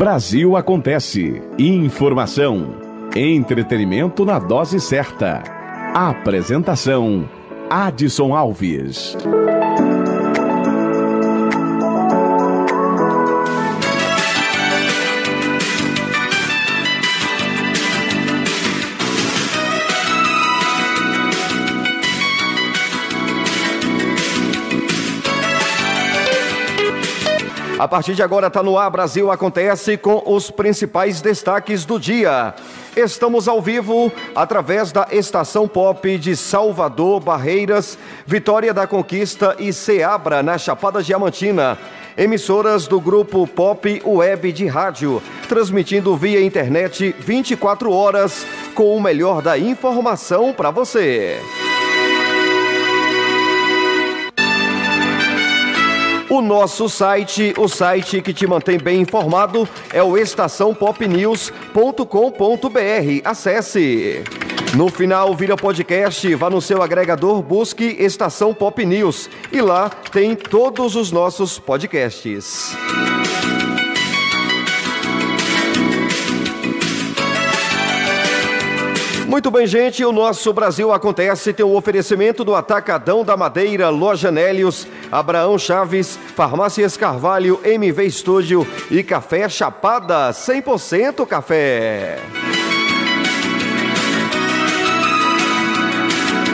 Brasil Acontece. Informação. Entretenimento na dose certa. Apresentação: Adson Alves. A partir de agora está no ar Brasil Acontece com os principais destaques do dia. Estamos ao vivo através da Estação Pop de Salvador, Barreiras, Vitória da Conquista e Ceabra, na Chapada Diamantina. Emissoras do grupo Pop Web de Rádio, transmitindo via internet 24 horas com o melhor da informação para você. O nosso site, o site que te mantém bem informado, é o estaçãopopnews.com.br. Acesse. No final, vira podcast, vá no seu agregador, busque Estação Pop News e lá tem todos os nossos podcasts. Muito bem, gente, o nosso Brasil Acontece tem o um oferecimento do Atacadão da Madeira, Loja Nélios, Abraão Chaves, Farmácias Carvalho, MV Estúdio e Café Chapada, 100% café.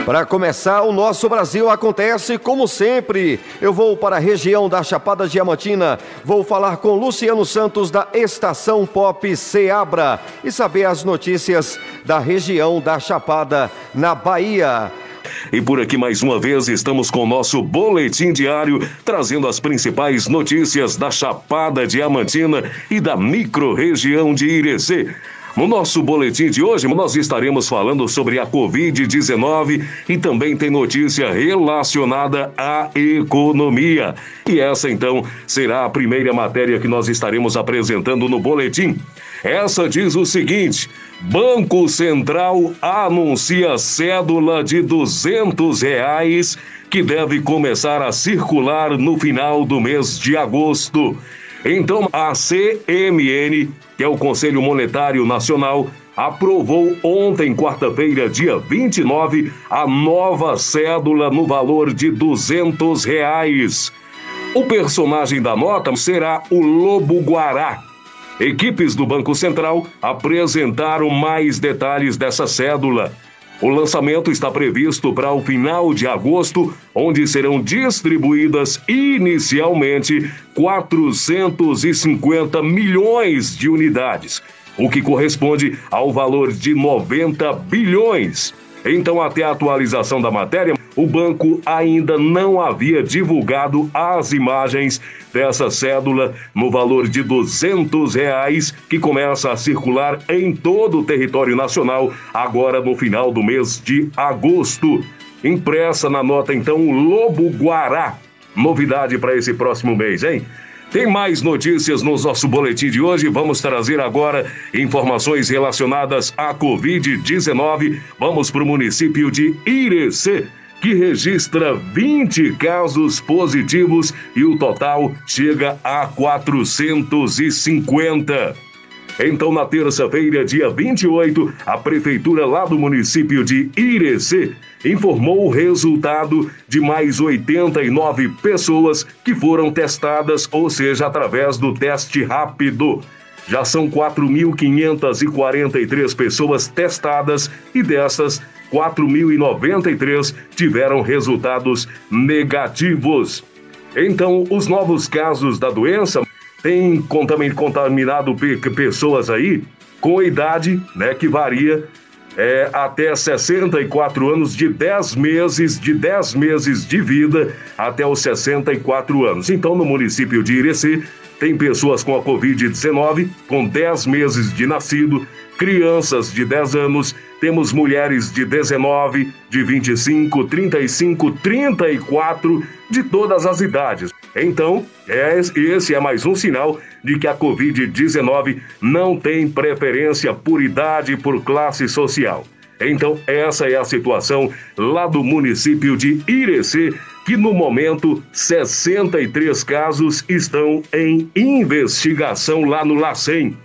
Para começar, o nosso Brasil acontece como sempre. Eu vou para a região da Chapada Diamantina, vou falar com Luciano Santos da Estação Pop Seabra e saber as notícias da região da Chapada, na Bahia. E por aqui mais uma vez estamos com o nosso boletim diário, trazendo as principais notícias da Chapada Diamantina e da microrregião de Irecê. No nosso boletim de hoje, nós estaremos falando sobre a Covid-19 e também tem notícia relacionada à economia. E essa, então, será a primeira matéria que nós estaremos apresentando no boletim. Essa diz o seguinte: Banco Central anuncia cédula de 200 reais que deve começar a circular no final do mês de agosto. Então, a CMN, que é o Conselho Monetário Nacional, aprovou ontem, quarta-feira, dia 29, a nova cédula no valor de 200 reais. O personagem da nota será o Lobo Guará. Equipes do Banco Central apresentaram mais detalhes dessa cédula. O lançamento está previsto para o final de agosto, onde serão distribuídas inicialmente 450 milhões de unidades, o que corresponde ao valor de 90 bilhões. Então, até a atualização da matéria, o banco ainda não havia divulgado as imagens dessa cédula no valor de 200 reais que começa a circular em todo o território nacional agora no final do mês de agosto. Impressa na nota então Lobo Guará. Novidade para esse próximo mês, hein? Tem mais notícias no nosso boletim de hoje. Vamos trazer agora informações relacionadas à Covid-19. Vamos para o município de Irecê que registra 20 casos positivos e o total chega a 450. Então, na terça-feira, dia 28, a prefeitura lá do município de Irecê informou o resultado de mais 89 pessoas que foram testadas, ou seja, através do teste rápido. Já são 4.543 pessoas testadas e dessas, 4.093 tiveram resultados negativos. Então, os novos casos da doença têm contaminado pessoas aí com idade né, que varia é, até 64 anos, de 10 meses, de 10 meses de vida até os 64 anos. Então, no município de Irecê, tem pessoas com a Covid-19 com 10 meses de nascido, crianças de 10 anos, temos mulheres de 19, de 25, 35, 34, de todas as idades. Então, é, esse é mais um sinal de que a Covid-19 não tem preferência por idade, por classe social. Então, essa é a situação lá do município de Irecê, que no momento 63 casos estão em investigação lá no LACEN.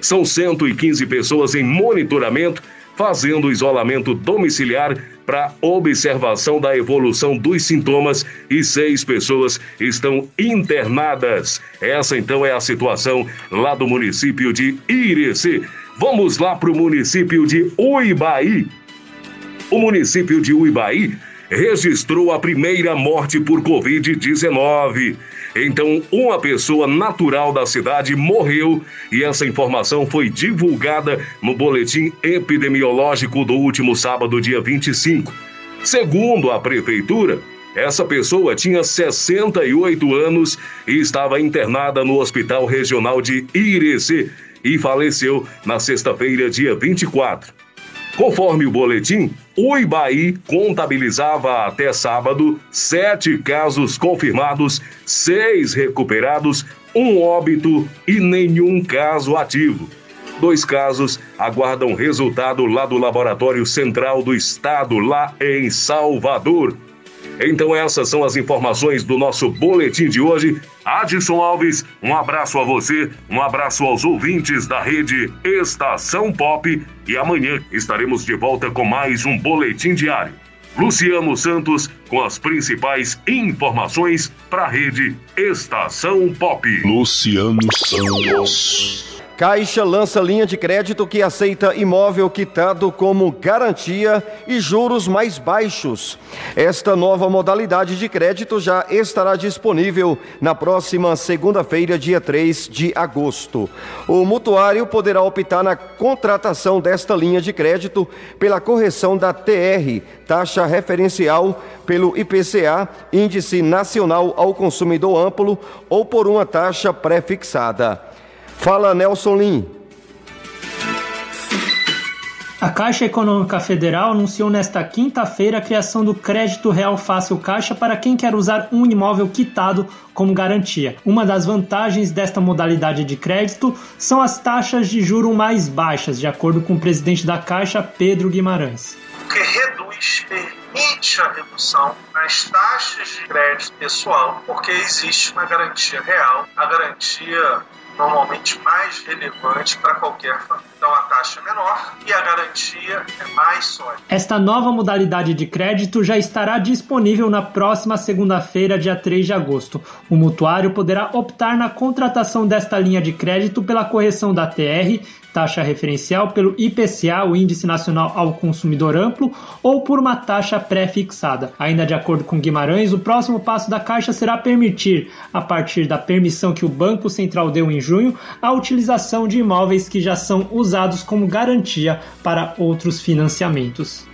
São 115 pessoas em monitoramento, fazendo isolamento domiciliar para observação da evolução dos sintomas e seis pessoas estão internadas. Essa então é a situação lá do município de Irecê. Vamos lá para o município de Uibaí. O município de Uibaí registrou a primeira morte por Covid-19. Então, uma pessoa natural da cidade morreu e essa informação foi divulgada no boletim epidemiológico do último sábado, dia 25. Segundo a prefeitura, essa pessoa tinha 68 anos e estava internada no Hospital Regional de Irecê e faleceu na sexta-feira, dia 24. Conforme o boletim, o Ibaí contabilizava até sábado sete casos confirmados, seis recuperados, um óbito e nenhum caso ativo. Dois casos aguardam resultado lá do Laboratório Central do Estado, lá em Salvador. Então essas são as informações do nosso boletim de hoje. Adson Alves, um abraço a você, um abraço aos ouvintes da rede Estação Pop e amanhã estaremos de volta com mais um boletim diário. Luciano Santos com as principais informações para a rede Estação Pop. Luciano Santos. Caixa lança linha de crédito que aceita imóvel quitado como garantia e juros mais baixos. Esta nova modalidade de crédito já estará disponível na próxima segunda-feira, dia 3 de agosto. O mutuário poderá optar na contratação desta linha de crédito pela correção da TR, taxa referencial, pelo IPCA, Índice Nacional ao Consumidor Amplo, ou por uma taxa pré-fixada. Fala, Nelson Lim. A Caixa Econômica Federal anunciou nesta quinta-feira a criação do Crédito Real Fácil Caixa para quem quer usar um imóvel quitado como garantia. Uma das vantagens desta modalidade de crédito são as taxas de juro mais baixas, de acordo com o presidente da Caixa, Pedro Guimarães. O que reduz, permite a redução nas taxas de crédito pessoal, porque existe uma garantia real, a garantia normalmente mais relevante para qualquer família. Então a taxa é menor e a garantia é mais sólida. Esta nova modalidade de crédito já estará disponível na próxima segunda-feira, dia 3 de agosto. O mutuário poderá optar na contratação desta linha de crédito pela correção da TR taxa referencial pelo IPCA, o Índice Nacional ao Consumidor Amplo, ou por uma taxa pré-fixada. Ainda de acordo com Guimarães, o próximo passo da Caixa será permitir, a partir da permissão que o Banco Central deu em junho, a utilização de imóveis que já são usados como garantia para outros financiamentos.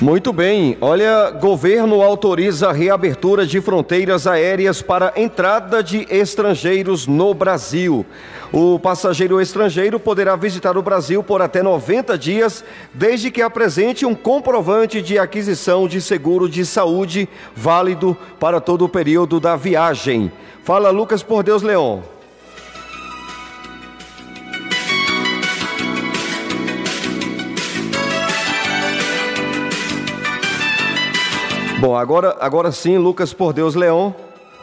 Muito bem. Olha, governo autoriza reabertura de fronteiras aéreas para entrada de estrangeiros no Brasil. O passageiro estrangeiro poderá visitar o Brasil por até 90 dias, desde que apresente um comprovante de aquisição de seguro de saúde válido para todo o período da viagem. Fala Lucas por Deus Leão. Bom, agora, agora sim, Lucas por Deus Leão.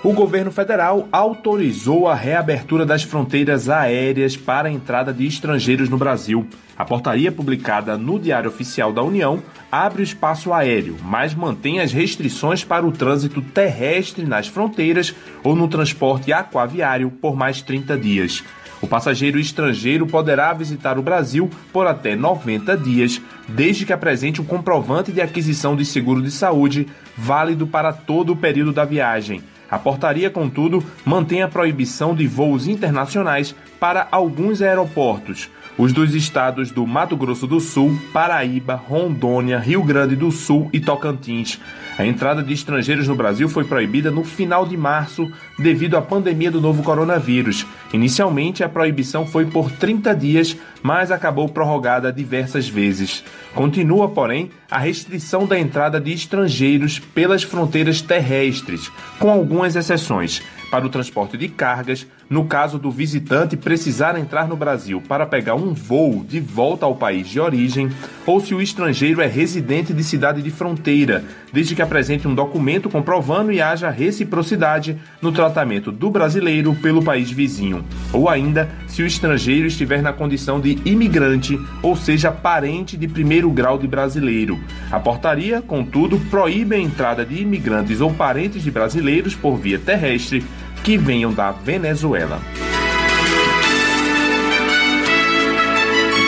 O governo federal autorizou a reabertura das fronteiras aéreas para a entrada de estrangeiros no Brasil. A portaria publicada no Diário Oficial da União abre o espaço aéreo, mas mantém as restrições para o trânsito terrestre nas fronteiras ou no transporte aquaviário por mais 30 dias. O passageiro estrangeiro poderá visitar o Brasil por até 90 dias, desde que apresente um comprovante de aquisição de seguro de saúde válido para todo o período da viagem. A portaria, contudo, mantém a proibição de voos internacionais para alguns aeroportos, os dos estados do Mato Grosso do Sul, Paraíba, Rondônia, Rio Grande do Sul e Tocantins. A entrada de estrangeiros no Brasil foi proibida no final de março devido à pandemia do novo coronavírus. Inicialmente, a proibição foi por 30 dias, mas acabou prorrogada diversas vezes. Continua, porém, a restrição da entrada de estrangeiros pelas fronteiras terrestres, com algumas exceções. Para o transporte de cargas, no caso do visitante precisar entrar no Brasil para pegar um voo de volta ao país de origem, ou se o estrangeiro é residente de cidade de fronteira, desde que apresente um documento comprovando e haja reciprocidade no tratamento do brasileiro pelo país vizinho, ou ainda se o estrangeiro estiver na condição de imigrante, ou seja, parente de primeiro grau de brasileiro. A portaria, contudo, proíbe a entrada de imigrantes ou parentes de brasileiros por via terrestre que venham da Venezuela.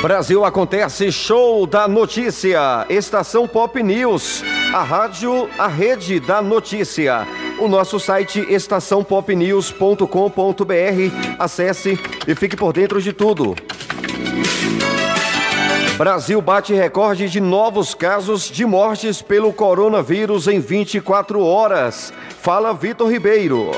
Brasil acontece show da notícia. Estação Pop News, a rádio, a rede da notícia. O nosso site estaçãopopnews.com.br. Acesse e fique por dentro de tudo. Brasil bate recorde de novos casos de mortes pelo coronavírus em 24 horas. Fala Vitor Ribeiro.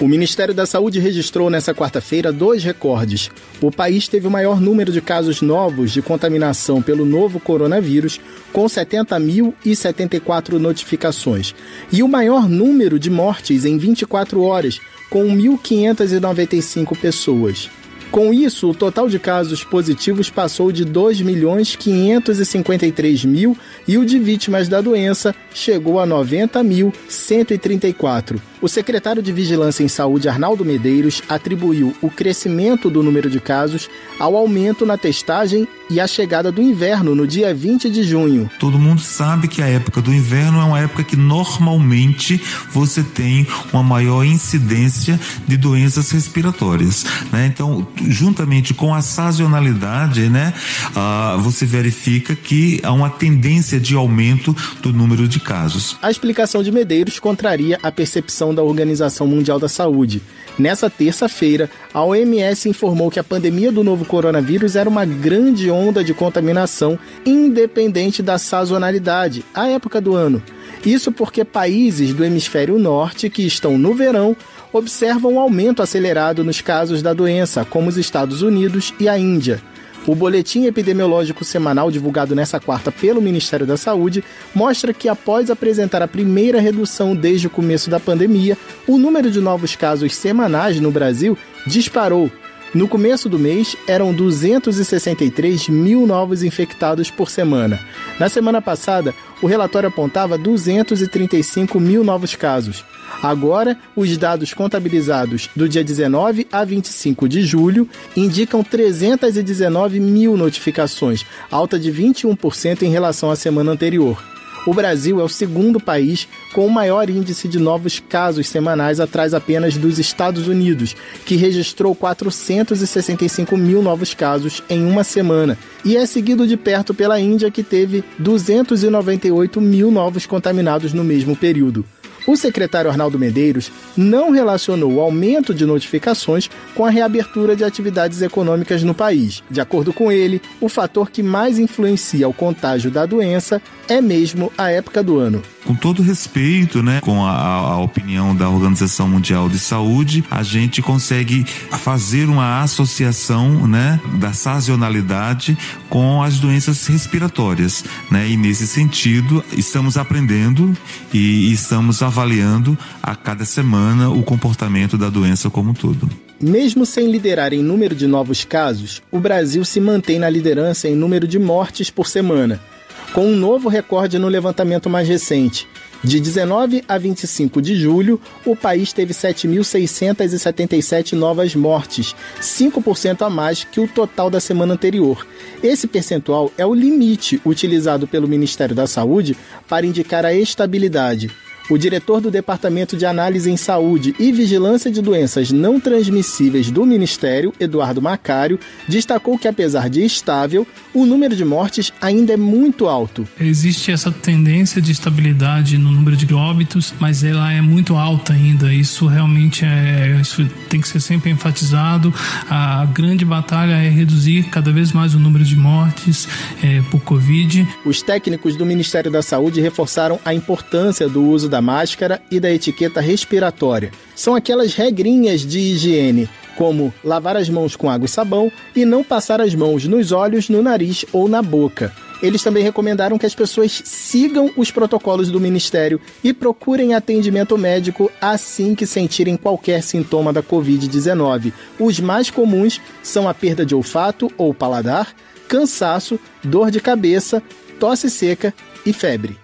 O Ministério da Saúde registrou nesta quarta-feira dois recordes. O país teve o maior número de casos novos de contaminação pelo novo coronavírus, com 70.074 notificações, e o maior número de mortes em 24 horas, com 1.595 pessoas. Com isso, o total de casos positivos passou de 2 milhões 553 mil e o de vítimas da doença chegou a 90.134. O secretário de Vigilância em Saúde, Arnaldo Medeiros, atribuiu o crescimento do número de casos ao aumento na testagem e à chegada do inverno no dia 20 de junho. Todo mundo sabe que a época do inverno é uma época que normalmente você tem uma maior incidência de doenças respiratórias. Né? Então, juntamente com a sazonalidade, né, uh, você verifica que há uma tendência de aumento do número de casos. A explicação de Medeiros contraria a percepção da Organização Mundial da Saúde. Nessa terça-feira, a OMS informou que a pandemia do novo coronavírus era uma grande onda de contaminação, independente da sazonalidade, a época do ano. Isso porque países do hemisfério norte, que estão no verão, observam um aumento acelerado nos casos da doença, como os Estados Unidos e a Índia. O boletim epidemiológico semanal divulgado nesta quarta pelo Ministério da Saúde mostra que, após apresentar a primeira redução desde o começo da pandemia, o número de novos casos semanais no Brasil disparou. No começo do mês, eram 263 mil novos infectados por semana. Na semana passada, o relatório apontava 235 mil novos casos. Agora, os dados contabilizados do dia 19 a 25 de julho indicam 319 mil notificações, alta de 21% em relação à semana anterior. O Brasil é o segundo país com o maior índice de novos casos semanais, atrás apenas dos Estados Unidos, que registrou 465 mil novos casos em uma semana, e é seguido de perto pela Índia, que teve 298 mil novos contaminados no mesmo período. O secretário Arnaldo Medeiros não relacionou o aumento de notificações com a reabertura de atividades econômicas no país. De acordo com ele, o fator que mais influencia o contágio da doença é mesmo a época do ano. Com todo respeito, né, com a, a, opinião da Organização Mundial de Saúde, a gente consegue fazer uma associação, né, da sazonalidade com as doenças respiratórias, né? E nesse sentido, estamos aprendendo e estamos avaliando a cada semana o comportamento da doença como um todo. Mesmo sem liderar em número de novos casos, o Brasil se mantém na liderança em número de mortes por semana com um novo recorde no levantamento mais recente. De 19 a 25 de julho, o país teve 7.677 novas mortes, 5% a mais que o total da semana anterior. Esse percentual é o limite utilizado pelo Ministério da Saúde para indicar a estabilidade. O diretor do Departamento de Análise em Saúde e Vigilância de Doenças Não Transmissíveis do Ministério, Eduardo Macário, destacou que, apesar de estável, o número de mortes ainda é muito alto. Existe essa tendência de estabilidade no número de óbitos, mas ela é muito alta ainda. Isso realmente é, isso tem que ser sempre enfatizado. A grande batalha é reduzir cada vez mais o número de mortes é, por Covid. Os técnicos do Ministério da Saúde reforçaram a importância do uso da máscara e da etiqueta respiratória. São aquelas regrinhas de higiene, como lavar as mãos com água e sabão e não passar as mãos nos olhos, no nariz ou na boca. Eles também recomendaram que as pessoas sigam os protocolos do Ministério e procurem atendimento médico assim que sentirem qualquer sintoma da Covid-19. Os mais comuns são a perda de olfato ou paladar, cansaço, dor de cabeça, tosse seca e febre.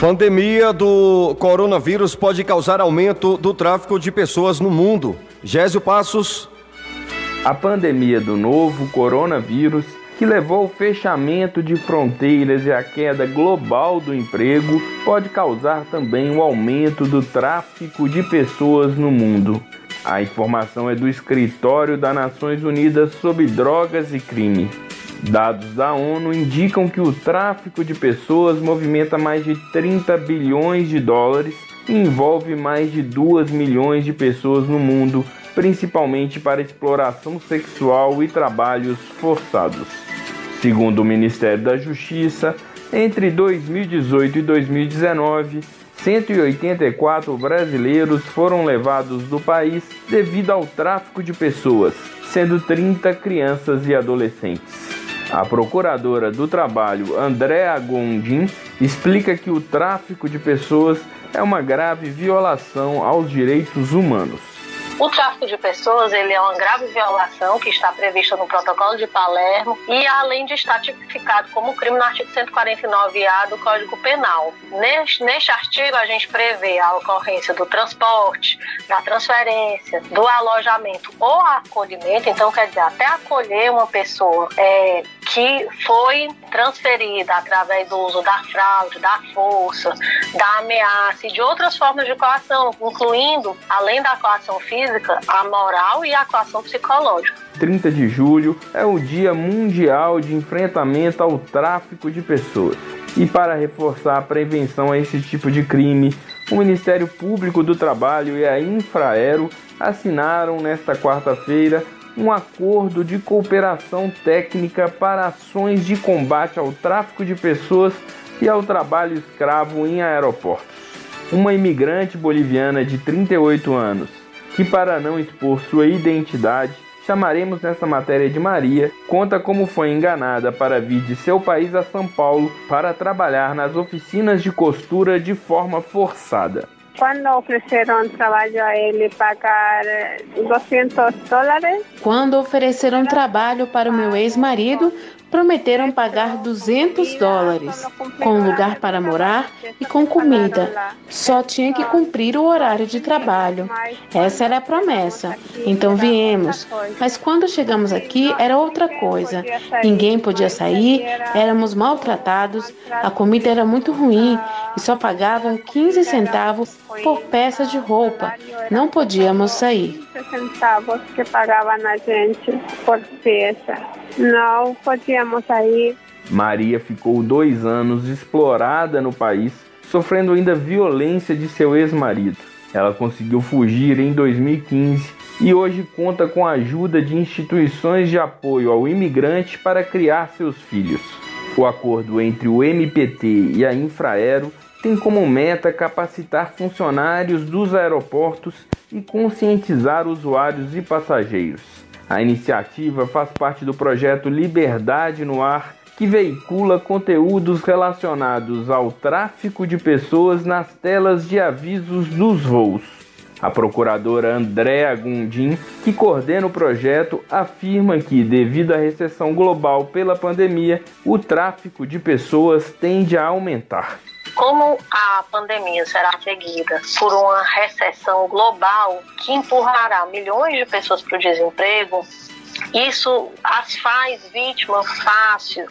Pandemia do coronavírus pode causar aumento do tráfico de pessoas no mundo. Gésio Passos. A pandemia do novo coronavírus, que levou ao fechamento de fronteiras e à queda global do emprego, pode causar também o um aumento do tráfico de pessoas no mundo. A informação é do Escritório das Nações Unidas sobre Drogas e Crime. Dados da ONU indicam que o tráfico de pessoas movimenta mais de 30 bilhões de dólares e envolve mais de 2 milhões de pessoas no mundo, principalmente para exploração sexual e trabalhos forçados. Segundo o Ministério da Justiça, entre 2018 e 2019, 184 brasileiros foram levados do país devido ao tráfico de pessoas, sendo 30 crianças e adolescentes. A procuradora do trabalho, Andréa Gondim, explica que o tráfico de pessoas é uma grave violação aos direitos humanos. O tráfico de pessoas ele é uma grave violação que está prevista no Protocolo de Palermo e além de estar tipificado como crime no artigo 149A do Código Penal. Neste, neste artigo a gente prevê a ocorrência do transporte, da transferência, do alojamento ou acolhimento, então quer dizer, até acolher uma pessoa é, que foi transferida através do uso da fraude, da força, da ameaça e de outras formas de coação, incluindo, além da coação física, a moral e a coação psicológica. 30 de julho é o Dia Mundial de Enfrentamento ao Tráfico de Pessoas. E para reforçar a prevenção a esse tipo de crime, o Ministério Público do Trabalho e a Infraero assinaram nesta quarta-feira um acordo de cooperação técnica para ações de combate ao tráfico de pessoas e ao trabalho escravo em aeroportos. Uma imigrante boliviana de 38 anos que, para não expor sua identidade, chamaremos nesta matéria de Maria, conta como foi enganada para vir de seu país a São Paulo para trabalhar nas oficinas de costura de forma forçada. Quando ofereceram trabalho a ele pagar 200 dólares? Quando ofereceram trabalho para o meu ex-marido, prometeram pagar 200 dólares, com lugar para morar e com comida. Só tinha que cumprir o horário de trabalho. Essa era a promessa. Então viemos. Mas quando chegamos aqui era outra coisa. Ninguém podia sair, éramos maltratados, a comida era muito ruim e só pagavam 15 centavos por peça de roupa. Não podíamos sair. centavos que pagavam a gente por peça. Não podíamos sair. Maria ficou dois anos explorada no país, sofrendo ainda violência de seu ex-marido. Ela conseguiu fugir em 2015 e hoje conta com a ajuda de instituições de apoio ao imigrante para criar seus filhos. O acordo entre o MPT e a Infraero tem como meta capacitar funcionários dos aeroportos e conscientizar usuários e passageiros. A iniciativa faz parte do projeto Liberdade no Ar, que veicula conteúdos relacionados ao tráfico de pessoas nas telas de avisos dos voos. A procuradora Andréa Gundim, que coordena o projeto, afirma que, devido à recessão global pela pandemia, o tráfico de pessoas tende a aumentar. Como a pandemia será seguida por uma recessão global que empurrará milhões de pessoas para o desemprego, isso as faz vítimas fácil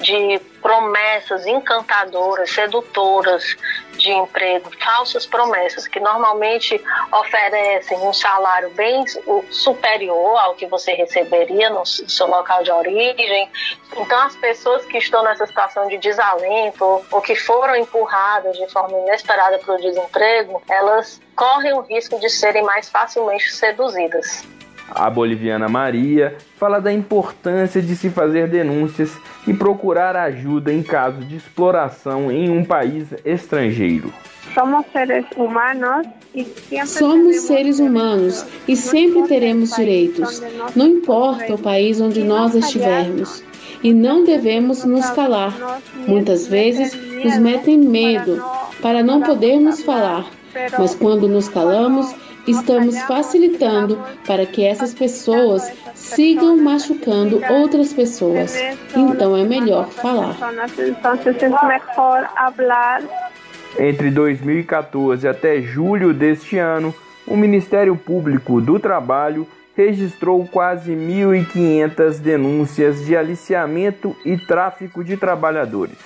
de promessas encantadoras, sedutoras de emprego, falsas promessas que normalmente oferecem um salário bem superior ao que você receberia no seu local de origem. Então, as pessoas que estão nessa situação de desalento ou que foram empurradas de forma inesperada para o desemprego, elas correm o risco de serem mais facilmente seduzidas. A boliviana Maria fala da importância de se fazer denúncias e procurar ajuda em caso de exploração em um país estrangeiro. Somos seres humanos e sempre Somos seres humanos e sempre teremos direitos, não importa o país onde nós estivermos. E não devemos nos calar. Muitas vezes nos metem medo para não podermos falar, mas quando nos calamos, estamos facilitando para que essas pessoas sigam machucando outras pessoas. Então é melhor falar. Entre 2014 até julho deste ano, o Ministério Público do Trabalho registrou quase 1.500 denúncias de aliciamento e tráfico de trabalhadores.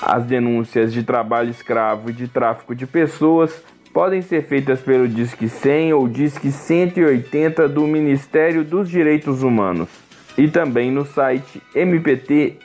As denúncias de trabalho escravo e de tráfico de pessoas podem ser feitas pelo Disque 100 ou Disque 180 do Ministério dos Direitos Humanos e também no site mpt.mp.br.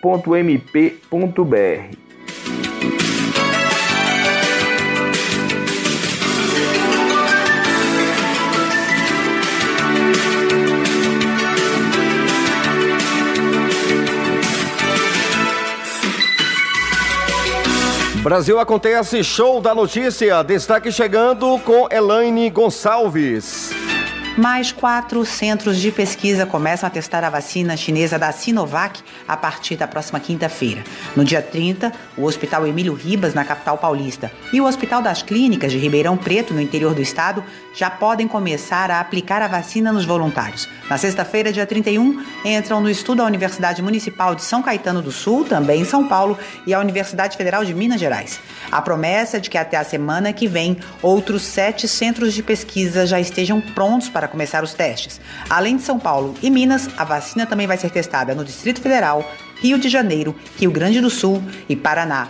Brasil acontece show da notícia. Destaque chegando com Elaine Gonçalves. Mais quatro centros de pesquisa começam a testar a vacina chinesa da Sinovac a partir da próxima quinta-feira. No dia 30, o Hospital Emílio Ribas, na capital paulista, e o Hospital das Clínicas de Ribeirão Preto, no interior do estado, já podem começar a aplicar a vacina nos voluntários. Na sexta-feira, dia 31, entram no estudo a Universidade Municipal de São Caetano do Sul, também em São Paulo, e a Universidade Federal de Minas Gerais. A promessa é de que até a semana que vem, outros sete centros de pesquisa já estejam prontos para para começar os testes. Além de São Paulo e Minas, a vacina também vai ser testada no Distrito Federal, Rio de Janeiro, Rio Grande do Sul e Paraná.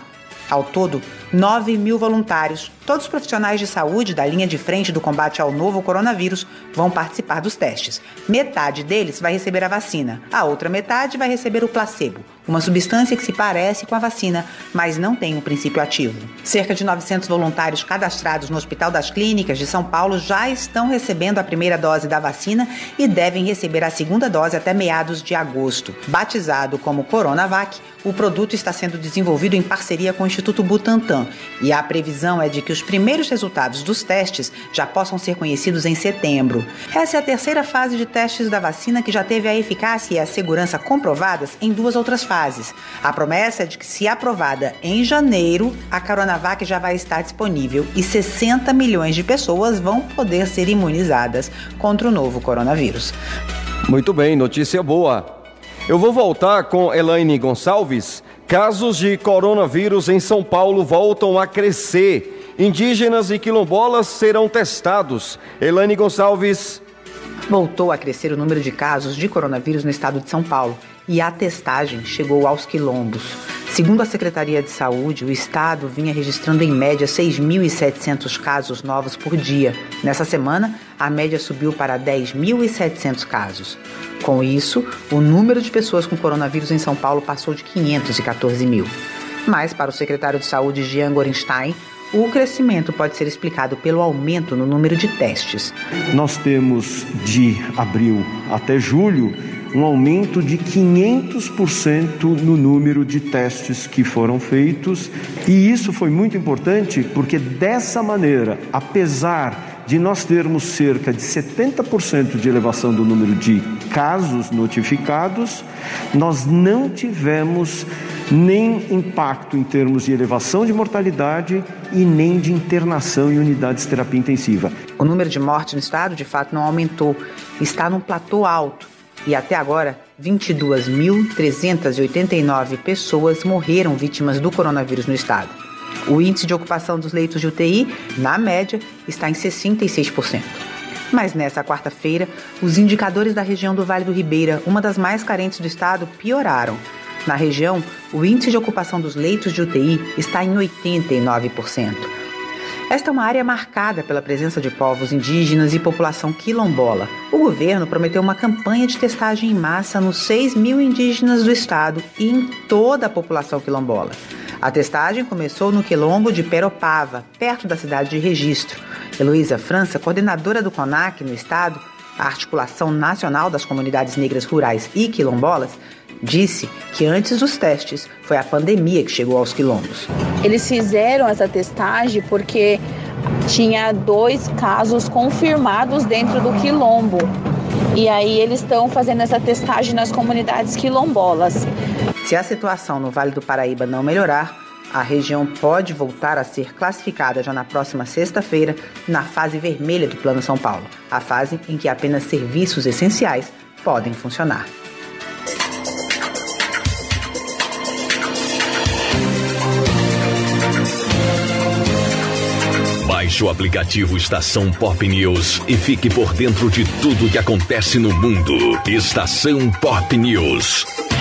Ao todo, 9 mil voluntários, todos profissionais de saúde da linha de frente do combate ao novo coronavírus, vão participar dos testes. Metade deles vai receber a vacina, a outra metade vai receber o placebo, uma substância que se parece com a vacina, mas não tem um princípio ativo. Cerca de 900 voluntários cadastrados no Hospital das Clínicas de São Paulo já estão recebendo a primeira dose da vacina e devem receber a segunda dose até meados de agosto. Batizado como Coronavac, o produto está sendo desenvolvido em parceria com o Instituto Butantan e a previsão é de que os primeiros resultados dos testes já possam ser conhecidos em setembro. Essa é a terceira fase de testes da vacina que já teve a eficácia e a segurança comprovadas em duas outras fases. A promessa é de que, se aprovada em janeiro, a Coronavac já vai estar disponível e 60 milhões de pessoas vão poder ser imunizadas contra o novo coronavírus. Muito bem, notícia boa. Eu vou voltar com Elaine Gonçalves. Casos de coronavírus em São Paulo voltam a crescer. Indígenas e quilombolas serão testados. Elaine Gonçalves. Voltou a crescer o número de casos de coronavírus no estado de São Paulo e a testagem chegou aos quilombos. Segundo a Secretaria de Saúde, o estado vinha registrando em média 6.700 casos novos por dia. Nessa semana, a média subiu para 10.700 casos. Com isso, o número de pessoas com coronavírus em São Paulo passou de 514 mil. Mas, para o secretário de Saúde, Jean Gorenstein, o crescimento pode ser explicado pelo aumento no número de testes. Nós temos de abril até julho um aumento de 500% no número de testes que foram feitos, e isso foi muito importante porque dessa maneira, apesar de nós termos cerca de 70% de elevação do número de casos notificados, nós não tivemos nem impacto em termos de elevação de mortalidade e nem de internação em unidades de terapia intensiva. O número de mortes no estado, de fato, não aumentou, está num platô alto e até agora 22.389 pessoas morreram vítimas do coronavírus no estado. O índice de ocupação dos leitos de UTI, na média, está em 66%. Mas nessa quarta-feira, os indicadores da região do Vale do Ribeira, uma das mais carentes do estado, pioraram. Na região, o índice de ocupação dos leitos de UTI está em 89%. Esta é uma área marcada pela presença de povos indígenas e população quilombola. O governo prometeu uma campanha de testagem em massa nos 6 mil indígenas do estado e em toda a população quilombola. A testagem começou no quilombo de Peropava, perto da cidade de Registro. Heloísa França, coordenadora do CONAC no estado, a Articulação Nacional das Comunidades Negras Rurais e Quilombolas, disse que antes dos testes foi a pandemia que chegou aos quilombos. Eles fizeram essa testagem porque tinha dois casos confirmados dentro do quilombo. E aí eles estão fazendo essa testagem nas comunidades quilombolas. Se a situação no Vale do Paraíba não melhorar, a região pode voltar a ser classificada já na próxima sexta-feira na fase vermelha do Plano São Paulo, a fase em que apenas serviços essenciais podem funcionar. Baixe o aplicativo Estação Pop News e fique por dentro de tudo que acontece no mundo. Estação Pop News.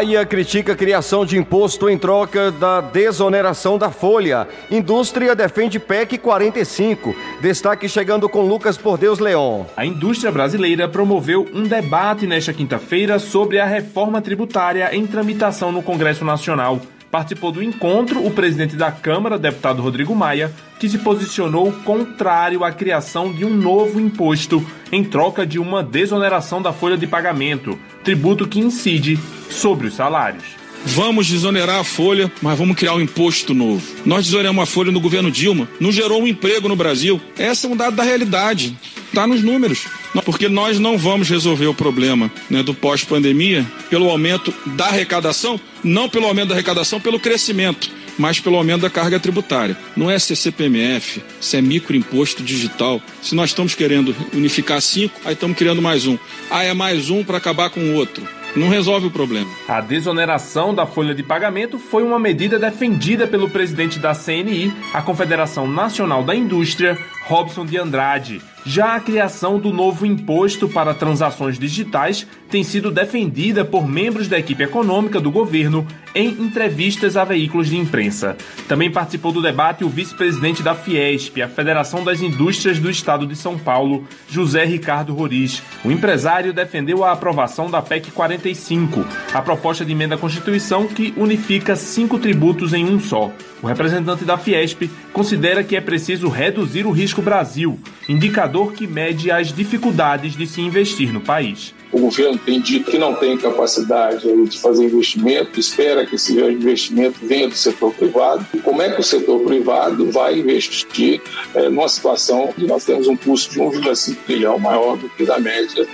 Maia critica a criação de imposto em troca da desoneração da folha. Indústria defende PEC 45. Destaque chegando com Lucas Por Deus Leon. A indústria brasileira promoveu um debate nesta quinta-feira sobre a reforma tributária em tramitação no Congresso Nacional. Participou do encontro o presidente da Câmara, deputado Rodrigo Maia, que se posicionou contrário à criação de um novo imposto em troca de uma desoneração da folha de pagamento, tributo que incide sobre os salários. Vamos desonerar a folha, mas vamos criar um imposto novo. Nós desoneramos a folha no governo Dilma, não gerou um emprego no Brasil. Essa é um dado da realidade, está nos números. Porque nós não vamos resolver o problema né, do pós-pandemia pelo aumento da arrecadação, não pelo aumento da arrecadação, pelo crescimento, mas pelo aumento da carga tributária. Não é CCPMF, isso é microimposto digital. Se nós estamos querendo unificar cinco, aí estamos criando mais um. Ah, é mais um para acabar com o outro não resolve o problema. A desoneração da folha de pagamento foi uma medida defendida pelo presidente da CNI, a Confederação Nacional da Indústria, Robson de Andrade. Já a criação do novo imposto para transações digitais tem sido defendida por membros da equipe econômica do governo em entrevistas a veículos de imprensa. Também participou do debate o vice-presidente da Fiesp, a Federação das Indústrias do Estado de São Paulo, José Ricardo Roriz. O empresário defendeu a aprovação da PEC 45, a proposta de emenda à Constituição que unifica cinco tributos em um só. O representante da Fiesp considera que é preciso reduzir o risco Brasil, indicador que mede as dificuldades de se investir no país. O governo tem dito que não tem capacidade de fazer investimento, espera que esse investimento venha do setor privado. Como é que o setor privado vai investir é, numa situação que nós temos um custo de 1,5 bilhão maior do que da média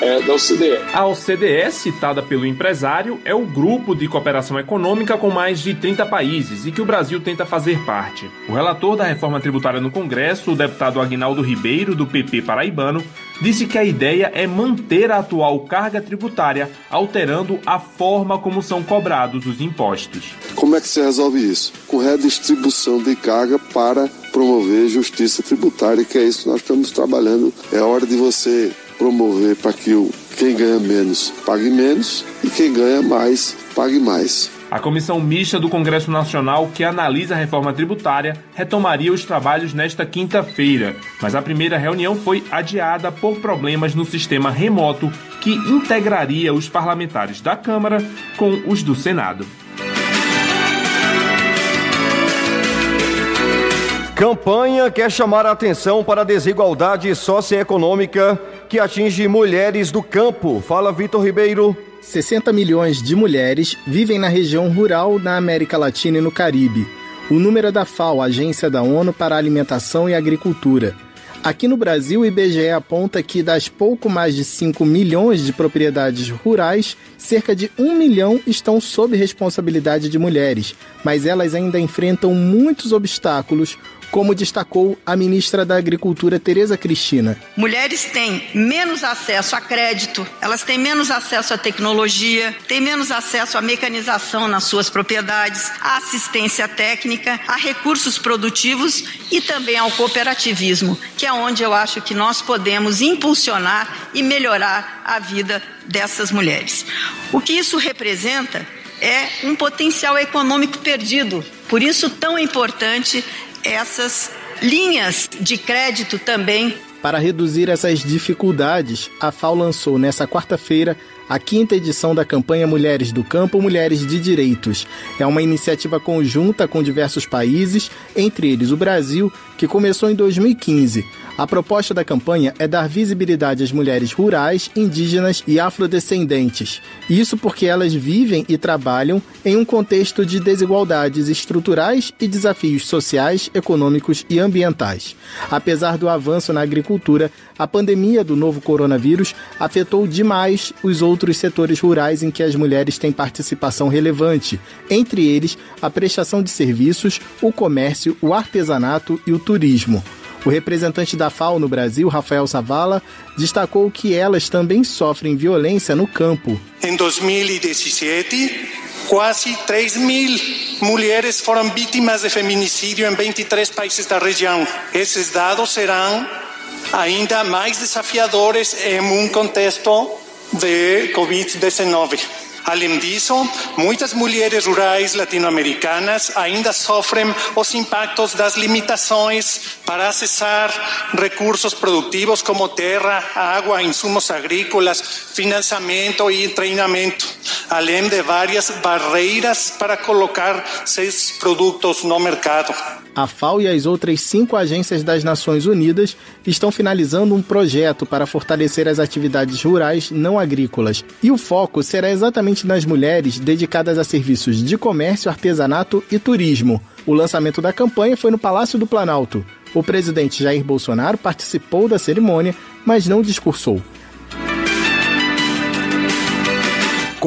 é, da OCDE. A OCDE, citada pelo empresário, é o grupo de cooperação econômica com mais de 30 países e que o Brasil tenta fazer parte. O relator da reforma tributária no Congresso, o deputado Agnaldo Ribeiro, do PP paraibano, disse que a ideia é manter a atual carga tributária, alterando a forma como são cobrados os impostos. Como é que se resolve isso? Com redistribuição de carga para promover justiça tributária, que é isso que nós estamos trabalhando. É hora de você promover para que o, quem ganha menos pague menos e quem ganha mais pague mais. A comissão mista do Congresso Nacional, que analisa a reforma tributária, retomaria os trabalhos nesta quinta-feira, mas a primeira reunião foi adiada por problemas no sistema remoto que integraria os parlamentares da Câmara com os do Senado. Campanha quer chamar a atenção para a desigualdade socioeconômica que atinge mulheres do campo. Fala, Vitor Ribeiro. 60 milhões de mulheres vivem na região rural na América Latina e no Caribe. O número é da FAO, Agência da ONU para Alimentação e Agricultura. Aqui no Brasil, o IBGE aponta que das pouco mais de 5 milhões de propriedades rurais, cerca de 1 milhão estão sob responsabilidade de mulheres, mas elas ainda enfrentam muitos obstáculos, como destacou a ministra da Agricultura, Tereza Cristina. Mulheres têm menos acesso a crédito, elas têm menos acesso à tecnologia, têm menos acesso à mecanização nas suas propriedades, à assistência técnica, a recursos produtivos e também ao cooperativismo, que é onde eu acho que nós podemos impulsionar e melhorar a vida dessas mulheres. O que isso representa é um potencial econômico perdido. Por isso, tão importante essas linhas de crédito também. Para reduzir essas dificuldades, a FAO lançou nesta quarta-feira a quinta edição da campanha Mulheres do Campo, Mulheres de Direitos. É uma iniciativa conjunta com diversos países, entre eles o Brasil, que começou em 2015. A proposta da campanha é dar visibilidade às mulheres rurais, indígenas e afrodescendentes. Isso porque elas vivem e trabalham em um contexto de desigualdades estruturais e desafios sociais, econômicos e ambientais. Apesar do avanço na agricultura, a pandemia do novo coronavírus afetou demais os outros setores rurais em que as mulheres têm participação relevante, entre eles a prestação de serviços, o comércio, o artesanato e o turismo. O representante da FAO no Brasil, Rafael Savala, destacou que elas também sofrem violência no campo. Em 2017, quase 3 mil mulheres foram vítimas de feminicídio em 23 países da região. Esses dados serão ainda mais desafiadores em um contexto de Covid-19. Além disso, muitas mulheres rurais latino-americanas ainda sofrem os impactos das limitações para acessar recursos produtivos como terra, água, insumos agrícolas, financiamento e treinamento, além de várias barreiras para colocar seus produtos no mercado. A FAO e as outras cinco agências das Nações Unidas estão finalizando um projeto para fortalecer as atividades rurais não agrícolas. E o foco será exatamente nas mulheres dedicadas a serviços de comércio, artesanato e turismo. O lançamento da campanha foi no Palácio do Planalto. O presidente Jair Bolsonaro participou da cerimônia, mas não discursou.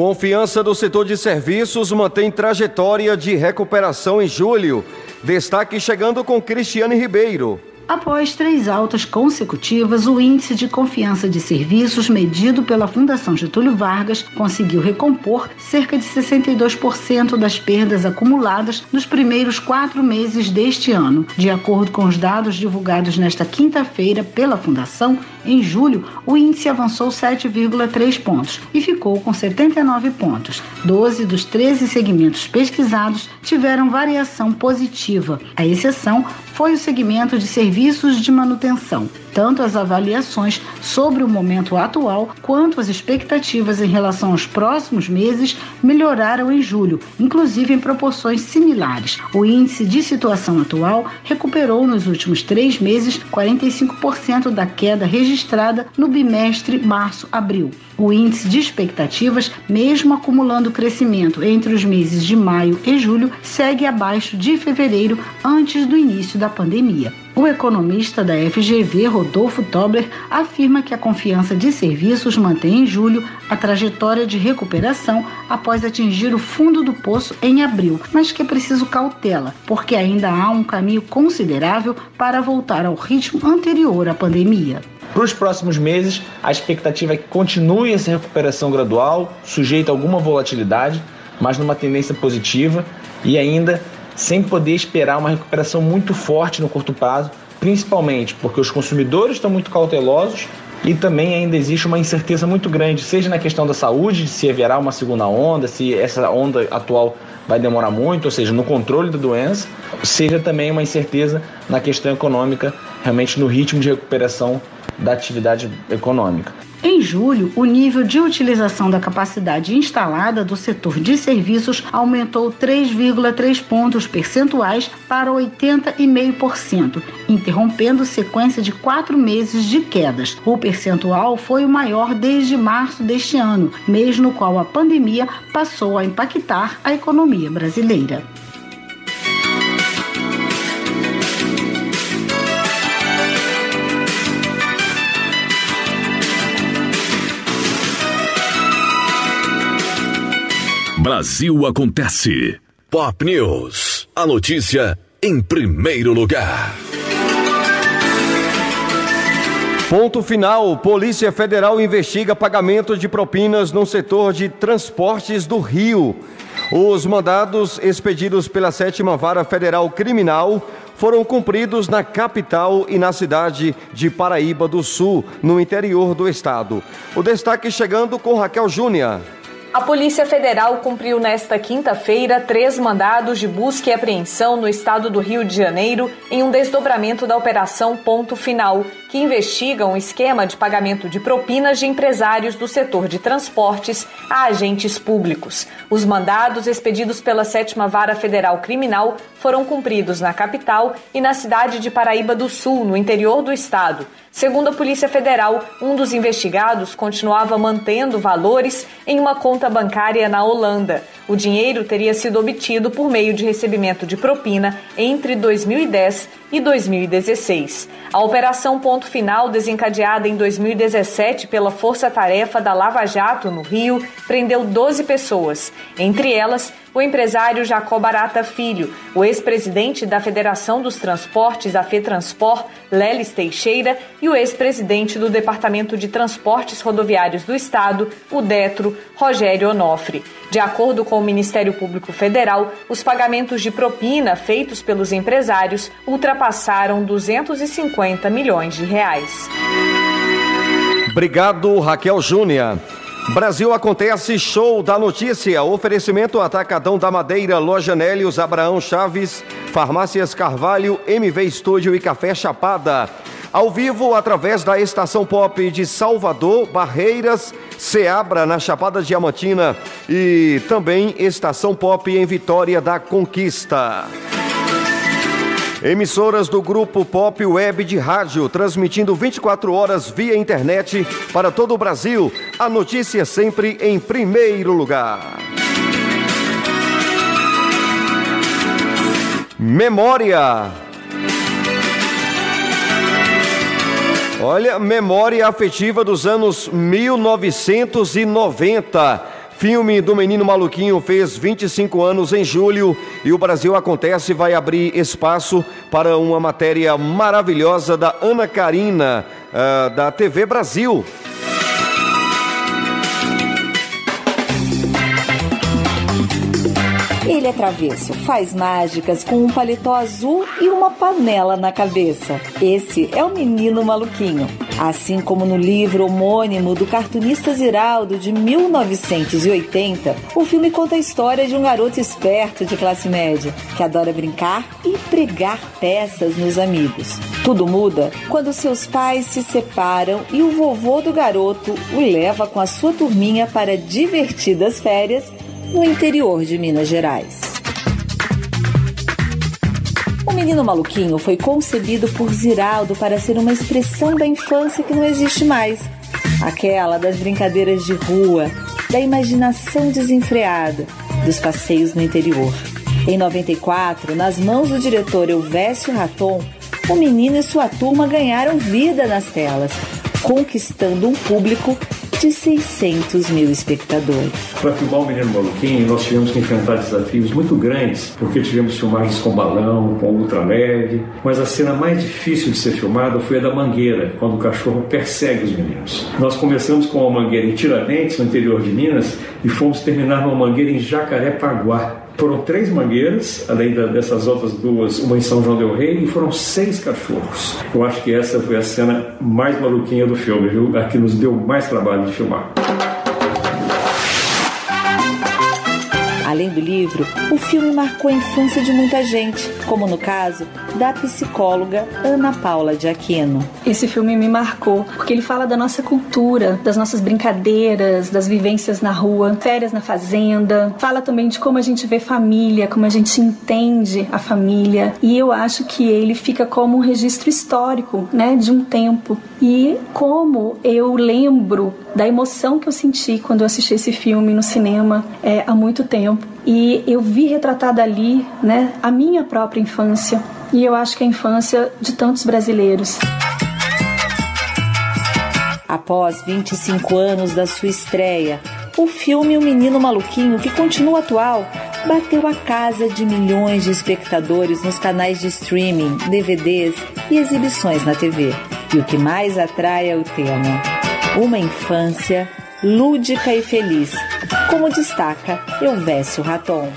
Confiança do setor de serviços mantém trajetória de recuperação em julho. Destaque chegando com Cristiane Ribeiro. Após três altas consecutivas, o índice de confiança de serviços medido pela Fundação Getúlio Vargas conseguiu recompor cerca de 62% das perdas acumuladas nos primeiros quatro meses deste ano. De acordo com os dados divulgados nesta quinta-feira pela Fundação, em julho, o índice avançou 7,3 pontos e ficou com 79 pontos. 12 dos 13 segmentos pesquisados tiveram variação positiva. A exceção foi o segmento de serviços de manutenção. Tanto as avaliações sobre o momento atual quanto as expectativas em relação aos próximos meses melhoraram em julho, inclusive em proporções similares. O índice de situação atual recuperou nos últimos três meses 45% da queda registrada no bimestre março-abril. O índice de expectativas, mesmo acumulando crescimento entre os meses de maio e julho, segue abaixo de fevereiro, antes do início da pandemia. O economista da FGV, Rodolfo Tobler, afirma que a confiança de serviços mantém em julho a trajetória de recuperação após atingir o fundo do poço em abril, mas que é preciso cautela, porque ainda há um caminho considerável para voltar ao ritmo anterior à pandemia. Para os próximos meses, a expectativa é que continue essa recuperação gradual, sujeita a alguma volatilidade, mas numa tendência positiva e ainda sem poder esperar uma recuperação muito forte no curto prazo, principalmente porque os consumidores estão muito cautelosos e também ainda existe uma incerteza muito grande, seja na questão da saúde, se haverá uma segunda onda, se essa onda atual vai demorar muito, ou seja, no controle da doença, seja também uma incerteza na questão econômica, realmente no ritmo de recuperação da atividade econômica. Em julho, o nível de utilização da capacidade instalada do setor de serviços aumentou 3,3 pontos percentuais para 80,5%, interrompendo sequência de quatro meses de quedas. O percentual foi o maior desde março deste ano, mês no qual a pandemia passou a impactar a economia brasileira. Brasil Acontece. Pop News. A notícia em primeiro lugar. Ponto final. Polícia Federal investiga pagamento de propinas no setor de transportes do Rio. Os mandados expedidos pela Sétima Vara Federal Criminal foram cumpridos na capital e na cidade de Paraíba do Sul, no interior do estado. O destaque chegando com Raquel Júnior. A Polícia Federal cumpriu nesta quinta-feira três mandados de busca e apreensão no estado do Rio de Janeiro em um desdobramento da Operação Ponto Final, que investiga um esquema de pagamento de propinas de empresários do setor de transportes a agentes públicos. Os mandados expedidos pela Sétima Vara Federal Criminal foram cumpridos na capital e na cidade de Paraíba do Sul, no interior do estado. Segundo a Polícia Federal, um dos investigados continuava mantendo valores em uma conta bancária na Holanda. O dinheiro teria sido obtido por meio de recebimento de propina entre 2010 e 2016. A Operação Ponto Final, desencadeada em 2017 pela Força Tarefa da Lava Jato, no Rio, prendeu 12 pessoas, entre elas o empresário Jacó Barata Filho, o ex-presidente da Federação dos Transportes, a FETransport, Lelis Teixeira, e o ex-presidente do Departamento de Transportes Rodoviários do Estado, o Detro, Rogério Onofre. De acordo com o Ministério Público Federal, os pagamentos de propina feitos pelos empresários ultrapassaram 250 milhões de reais. Obrigado, Raquel Júnior. Brasil acontece show da notícia. Oferecimento Atacadão da Madeira, Loja Nélios, Abraão Chaves, Farmácias Carvalho, MV Estúdio e Café Chapada. Ao vivo através da Estação Pop de Salvador, Barreiras, Seabra na Chapada Diamantina e também Estação Pop em Vitória da Conquista. Emissoras do Grupo Pop Web de Rádio, transmitindo 24 horas via internet para todo o Brasil. A notícia sempre em primeiro lugar. Memória. Olha, memória afetiva dos anos 1990. Filme do Menino Maluquinho fez 25 anos em julho e o Brasil Acontece vai abrir espaço para uma matéria maravilhosa da Ana Karina, uh, da TV Brasil. Ele é travesso, faz mágicas com um paletó azul e uma panela na cabeça. Esse é o menino maluquinho. Assim como no livro homônimo do cartunista Ziraldo de 1980, o filme conta a história de um garoto esperto de classe média que adora brincar e pregar peças nos amigos. Tudo muda quando seus pais se separam e o vovô do garoto o leva com a sua turminha para divertidas férias no interior de Minas Gerais. O Menino Maluquinho foi concebido por Ziraldo para ser uma expressão da infância que não existe mais. Aquela das brincadeiras de rua, da imaginação desenfreada, dos passeios no interior. Em 94, nas mãos do diretor Elvésio Raton, o menino e sua turma ganharam vida nas telas, conquistando um público de 600 mil espectadores. Para filmar o Menino Maluquinho, nós tivemos que enfrentar desafios muito grandes, porque tivemos filmagens com balão, com ultraleve, mas a cena mais difícil de ser filmada foi a da mangueira, quando o cachorro persegue os meninos. Nós começamos com uma mangueira em Tiradentes, no interior de Minas, e fomos terminar numa mangueira em Jacarepaguá, Foram três mangueiras, além dessas outras duas, uma em São João del Rei, e foram seis cachorros. Eu acho que essa foi a cena mais maluquinha do filme, viu? A que nos deu mais trabalho de filmar. Além do livro, o filme marcou a infância de muita gente, como no caso da psicóloga Ana Paula de Aquino. Esse filme me marcou porque ele fala da nossa cultura, das nossas brincadeiras, das vivências na rua, férias na fazenda. Fala também de como a gente vê família, como a gente entende a família. E eu acho que ele fica como um registro histórico, né, de um tempo. E como eu lembro da emoção que eu senti quando eu assisti esse filme no cinema é, há muito tempo. E eu vi retratada ali né, a minha própria infância. E eu acho que a infância de tantos brasileiros. Após 25 anos da sua estreia, o filme O Menino Maluquinho, que continua atual, bateu a casa de milhões de espectadores nos canais de streaming, DVDs e exibições na TV. E o que mais atrai é o tema: uma infância lúdica e feliz, como destaca Elvésio Raton.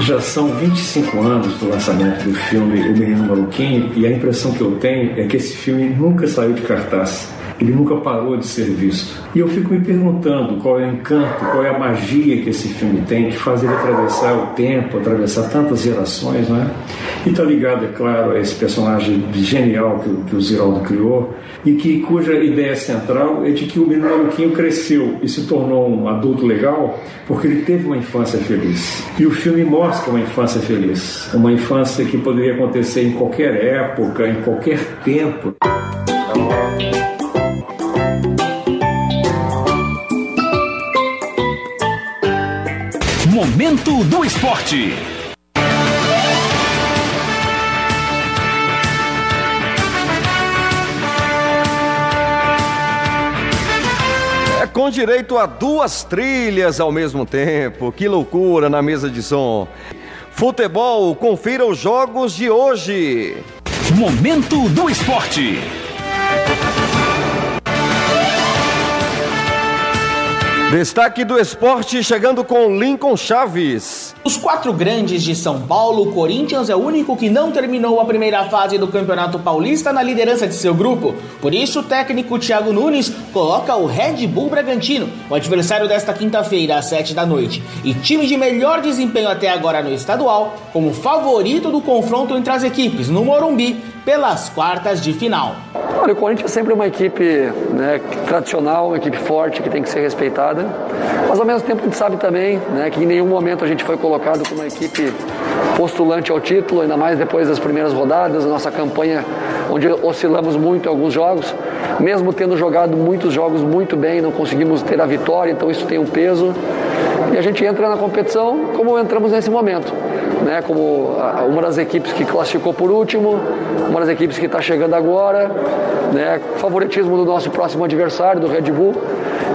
Já são 25 anos do lançamento do filme O Menino Maluquinho e a impressão que eu tenho é que esse filme nunca saiu de cartaz. Ele nunca parou de ser visto. E eu fico me perguntando qual é o encanto, qual é a magia que esse filme tem, que faz ele atravessar o tempo, atravessar tantas gerações, não é? E está ligado, é claro, a esse personagem genial que, que o Ziraldo criou e que cuja ideia central é de que o menino maluquinho cresceu e se tornou um adulto legal porque ele teve uma infância feliz. E o filme mostra uma infância feliz, uma infância que poderia acontecer em qualquer época, em qualquer tempo. Momento do Esporte. Com direito a duas trilhas ao mesmo tempo. Que loucura na mesa de som. Futebol, confira os jogos de hoje. Momento do Esporte. Destaque do esporte chegando com Lincoln Chaves. Os quatro grandes de São Paulo, Corinthians é o único que não terminou a primeira fase do Campeonato Paulista na liderança de seu grupo. Por isso, o técnico Thiago Nunes coloca o Red Bull Bragantino, o adversário desta quinta-feira às sete da noite, e time de melhor desempenho até agora no estadual, como favorito do confronto entre as equipes no Morumbi pelas quartas de final. Olha, o Corinthians é sempre uma equipe né, tradicional, uma equipe forte que tem que ser respeitada, mas ao mesmo tempo a gente sabe também né, que em nenhum momento a gente foi colocado como uma equipe postulante ao título, ainda mais depois das primeiras rodadas, a nossa campanha onde oscilamos muito em alguns jogos, mesmo tendo jogado muitos jogos muito bem, não conseguimos ter a vitória, então isso tem um peso. E a gente entra na competição como entramos nesse momento né, como uma das equipes que classificou por último, uma das equipes que está chegando agora, né, favoritismo do nosso próximo adversário, do Red Bull,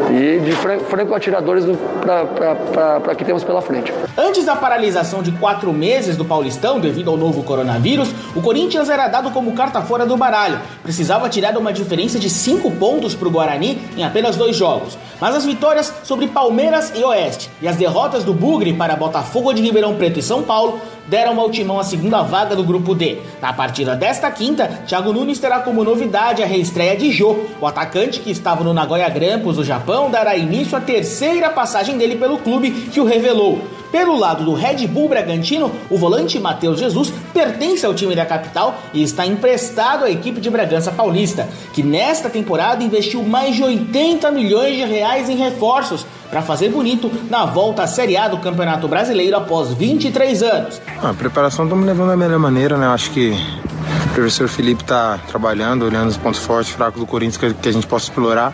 e de franco-atiradores para que temos pela frente. Antes da paralisação de quatro meses do Paulistão devido ao novo coronavírus, o Corinthians era dado como carta fora do baralho. Precisava tirar uma diferença de cinco pontos para o Guarani em apenas dois jogos. Mas as vitórias sobre Palmeiras e Oeste e as derrotas do Bugre para Botafogo de Ribeirão Preto e São Paulo deram ao Timão a segunda vaga do grupo D. Na partida desta quinta, Thiago Nunes terá como novidade a reestreia de Jô, o atacante que estava no Nagoya Grampus, do Japão, dará início à terceira passagem dele pelo clube que o revelou. Pelo lado do Red Bull Bragantino, o volante Matheus Jesus pertence ao time da capital e está emprestado à equipe de Bragança Paulista, que nesta temporada investiu mais de 80 milhões de reais em reforços para fazer bonito na volta à Série A do Campeonato Brasileiro após 23 anos. A preparação estamos levando da melhor maneira, né? Acho que o professor Felipe está trabalhando, olhando os pontos fortes, fracos do Corinthians que a gente possa explorar.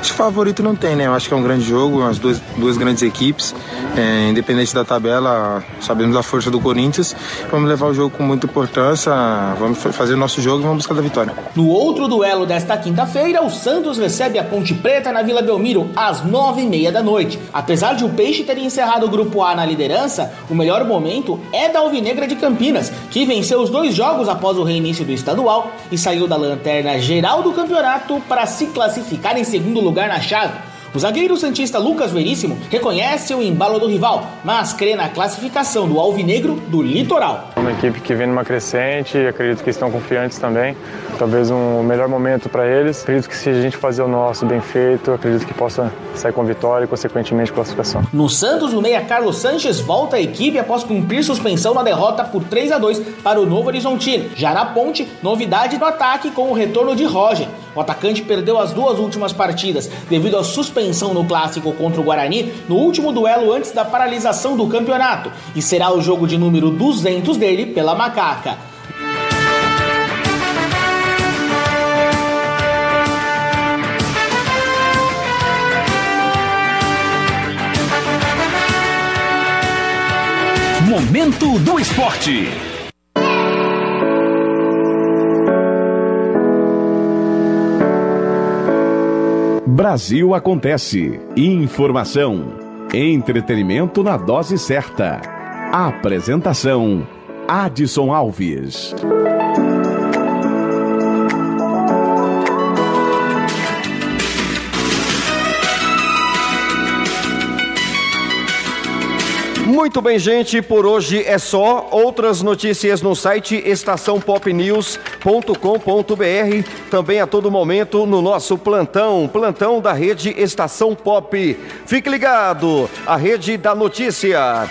Acho que favorito não tem, né? Eu acho que é um grande jogo, as duas, duas grandes equipes. É, independente da tabela, sabemos da força do Corinthians. Vamos levar o jogo com muita importância, vamos fazer o nosso jogo e vamos buscar a vitória. No outro duelo desta quinta-feira, o Santos recebe a Ponte Preta na Vila Belmiro às nove e meia da noite. Apesar de o Peixe ter encerrado o Grupo A na liderança, o melhor momento é da Alvinegra de Campinas, que venceu os dois jogos após o reinício do estadual e saiu da lanterna geral do campeonato para se classificar em segundo lugar na chave. O zagueiro santista Lucas Veríssimo reconhece o embalo do rival, mas crê na classificação do Alvinegro do Litoral. Uma equipe que vem numa crescente, acredito que estão confiantes também. Talvez um melhor momento para eles. Acredito que se a gente fazer o nosso bem feito, acredito que possa sair com vitória e, consequentemente, classificação. No Santos, o meia Carlos Sanches volta à equipe após cumprir suspensão na derrota por 3 a 2 para o Novo Horizontino. Já na ponte, novidade no ataque com o retorno de Roger. O atacante perdeu as duas últimas partidas devido à suspensão no clássico contra o Guarani no último duelo antes da paralisação do campeonato e será o jogo de número 200 dele pela Macaca. Momento do Esporte. Brasil acontece. Informação. Entretenimento na dose certa. Apresentação: Adson Alves. Muito bem, gente, por hoje é só. Outras notícias no site estaçãopopnews.com.br. Também a todo momento no nosso plantão, plantão da rede Estação Pop. Fique ligado, a rede da notícia.